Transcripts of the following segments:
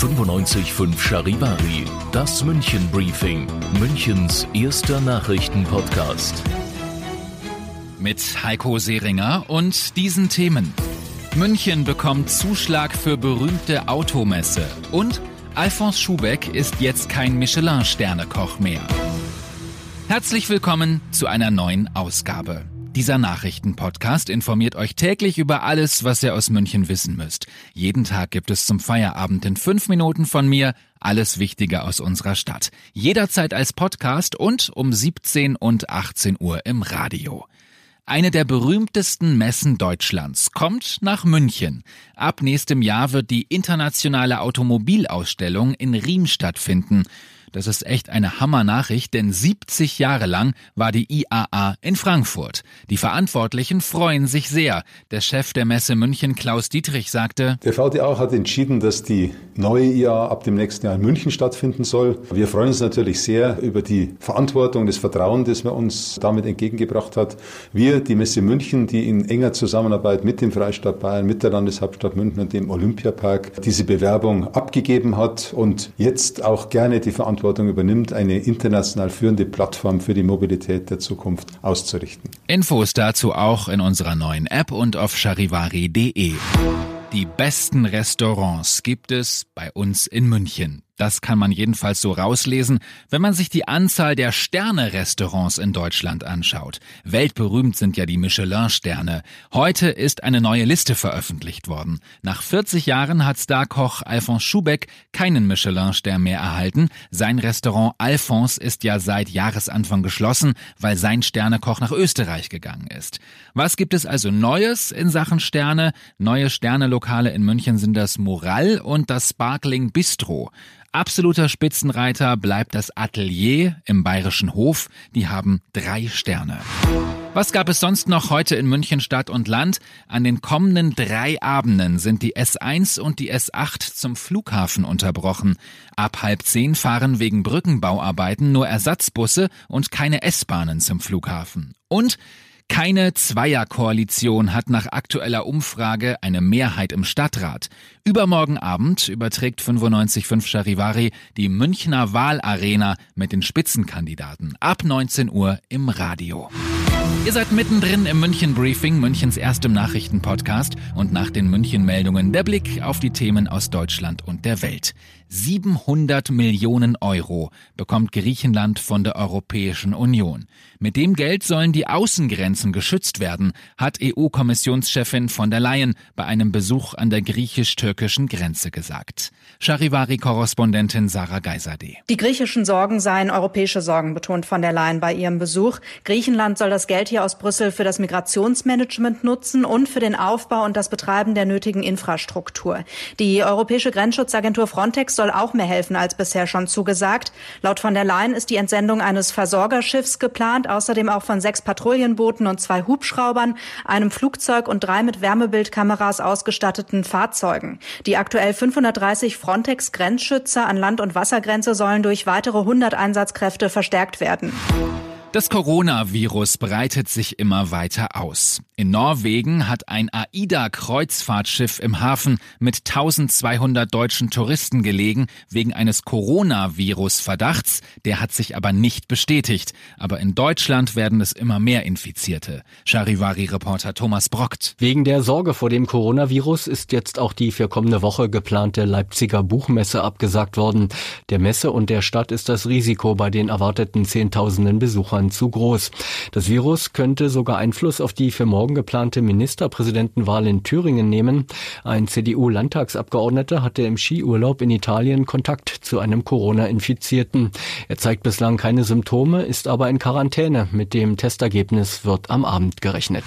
95.5 Charivari, das München Briefing, Münchens erster Nachrichtenpodcast. Mit Heiko Seringer und diesen Themen. München bekommt Zuschlag für berühmte Automesse und Alphonse Schubeck ist jetzt kein Michelin-Sternekoch mehr. Herzlich willkommen zu einer neuen Ausgabe. Dieser Nachrichtenpodcast informiert euch täglich über alles, was ihr aus München wissen müsst. Jeden Tag gibt es zum Feierabend in fünf Minuten von mir alles Wichtige aus unserer Stadt. Jederzeit als Podcast und um 17 und 18 Uhr im Radio. Eine der berühmtesten Messen Deutschlands kommt nach München. Ab nächstem Jahr wird die internationale Automobilausstellung in Riem stattfinden. Das ist echt eine Hammer-Nachricht, denn 70 Jahre lang war die IAA in Frankfurt. Die Verantwortlichen freuen sich sehr. Der Chef der Messe München, Klaus Dietrich, sagte, Der VDA hat entschieden, dass die neue IAA ab dem nächsten Jahr in München stattfinden soll. Wir freuen uns natürlich sehr über die Verantwortung, das Vertrauen, das man uns damit entgegengebracht hat. Wir, die Messe München, die in enger Zusammenarbeit mit dem Freistaat Bayern, mit der Landeshauptstadt München und dem Olympiapark diese Bewerbung abgegeben hat und jetzt auch gerne die Verantwortung Verantwortung übernimmt, eine international führende Plattform für die Mobilität der Zukunft auszurichten. Infos dazu auch in unserer neuen App und auf charivari.de. Die besten Restaurants gibt es bei uns in München. Das kann man jedenfalls so rauslesen, wenn man sich die Anzahl der Sterne-Restaurants in Deutschland anschaut. Weltberühmt sind ja die Michelin-Sterne. Heute ist eine neue Liste veröffentlicht worden. Nach 40 Jahren hat Starkoch Alphonse Schubeck keinen Michelin-Stern mehr erhalten. Sein Restaurant Alphonse ist ja seit Jahresanfang geschlossen, weil sein Sternekoch nach Österreich gegangen ist. Was gibt es also Neues in Sachen Sterne? Neue Sternelokale in München sind das Moral und das Sparkling Bistro. Absoluter Spitzenreiter bleibt das Atelier im Bayerischen Hof. Die haben drei Sterne. Was gab es sonst noch heute in München Stadt und Land? An den kommenden drei Abenden sind die S1 und die S8 zum Flughafen unterbrochen. Ab halb zehn fahren wegen Brückenbauarbeiten nur Ersatzbusse und keine S-Bahnen zum Flughafen. Und keine Zweierkoalition hat nach aktueller Umfrage eine Mehrheit im Stadtrat. Übermorgen Abend überträgt 95.5 Charivari die Münchner Wahlarena mit den Spitzenkandidaten ab 19 Uhr im Radio. Ihr seid mittendrin im München Briefing, Münchens erstem Nachrichtenpodcast und nach den München Meldungen der Blick auf die Themen aus Deutschland und der Welt. 700 Millionen Euro bekommt Griechenland von der Europäischen Union. Mit dem Geld sollen die Außengrenzen geschützt werden, hat EU-Kommissionschefin von der Leyen bei einem Besuch an der griechisch-türkischen Grenze gesagt. Charivari-Korrespondentin Sarah Geiserde. Die griechischen Sorgen seien europäische Sorgen, betont von der Leyen bei ihrem Besuch. Griechenland soll das Geld hier aus Brüssel für das Migrationsmanagement nutzen und für den Aufbau und das Betreiben der nötigen Infrastruktur. Die Europäische Grenzschutzagentur Frontex soll auch mehr helfen als bisher schon zugesagt. Laut von der Leyen ist die Entsendung eines Versorgerschiffs geplant, außerdem auch von sechs Patrouillenbooten und zwei Hubschraubern, einem Flugzeug und drei mit Wärmebildkameras ausgestatteten Fahrzeugen. Die aktuell 530 Frontex-Grenzschützer an Land- und Wassergrenze sollen durch weitere 100 Einsatzkräfte verstärkt werden. Das Coronavirus breitet sich immer weiter aus. In Norwegen hat ein AIDA-Kreuzfahrtschiff im Hafen mit 1200 deutschen Touristen gelegen wegen eines Coronavirus-Verdachts. Der hat sich aber nicht bestätigt. Aber in Deutschland werden es immer mehr Infizierte. Charivari-Reporter Thomas Brockt. Wegen der Sorge vor dem Coronavirus ist jetzt auch die für kommende Woche geplante Leipziger Buchmesse abgesagt worden. Der Messe und der Stadt ist das Risiko bei den erwarteten Zehntausenden Besuchern zu groß. Das Virus könnte sogar Einfluss auf die für morgen geplante Ministerpräsidentenwahl in Thüringen nehmen. Ein CDU-Landtagsabgeordneter hatte im Skiurlaub in Italien Kontakt zu einem Corona-Infizierten. Er zeigt bislang keine Symptome, ist aber in Quarantäne. Mit dem Testergebnis wird am Abend gerechnet.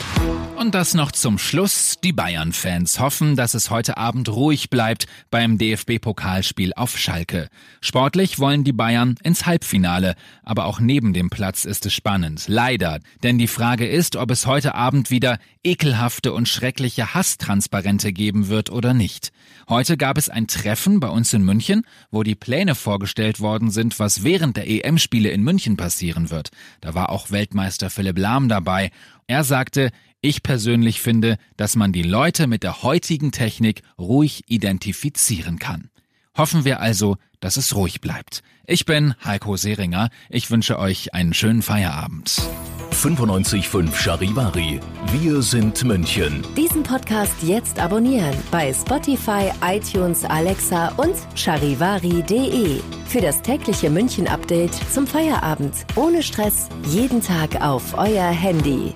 Und das noch zum Schluss. Die Bayern-Fans hoffen, dass es heute Abend ruhig bleibt beim DFB-Pokalspiel auf Schalke. Sportlich wollen die Bayern ins Halbfinale, aber auch neben dem Platz ist es spannend. Leider, denn die Frage ist, ob es heute Abend wieder ekelhafte und schreckliche Hasstransparente geben wird oder nicht. Heute gab es ein Treffen bei uns in München, wo die Pläne vorgestellt worden sind, was während der EM-Spiele in München passieren wird. Da war auch Weltmeister Philipp Lahm dabei. Er sagte, Ich persönlich finde, dass man die Leute mit der heutigen Technik ruhig identifizieren kann. Hoffen wir also, dass es ruhig bleibt. Ich bin Heiko Seringer. Ich wünsche euch einen schönen Feierabend. 95.5 Charivari. Wir sind München. Diesen Podcast jetzt abonnieren bei Spotify, iTunes, Alexa und charivari.de. Für das tägliche München-Update zum Feierabend. Ohne Stress. Jeden Tag auf euer Handy.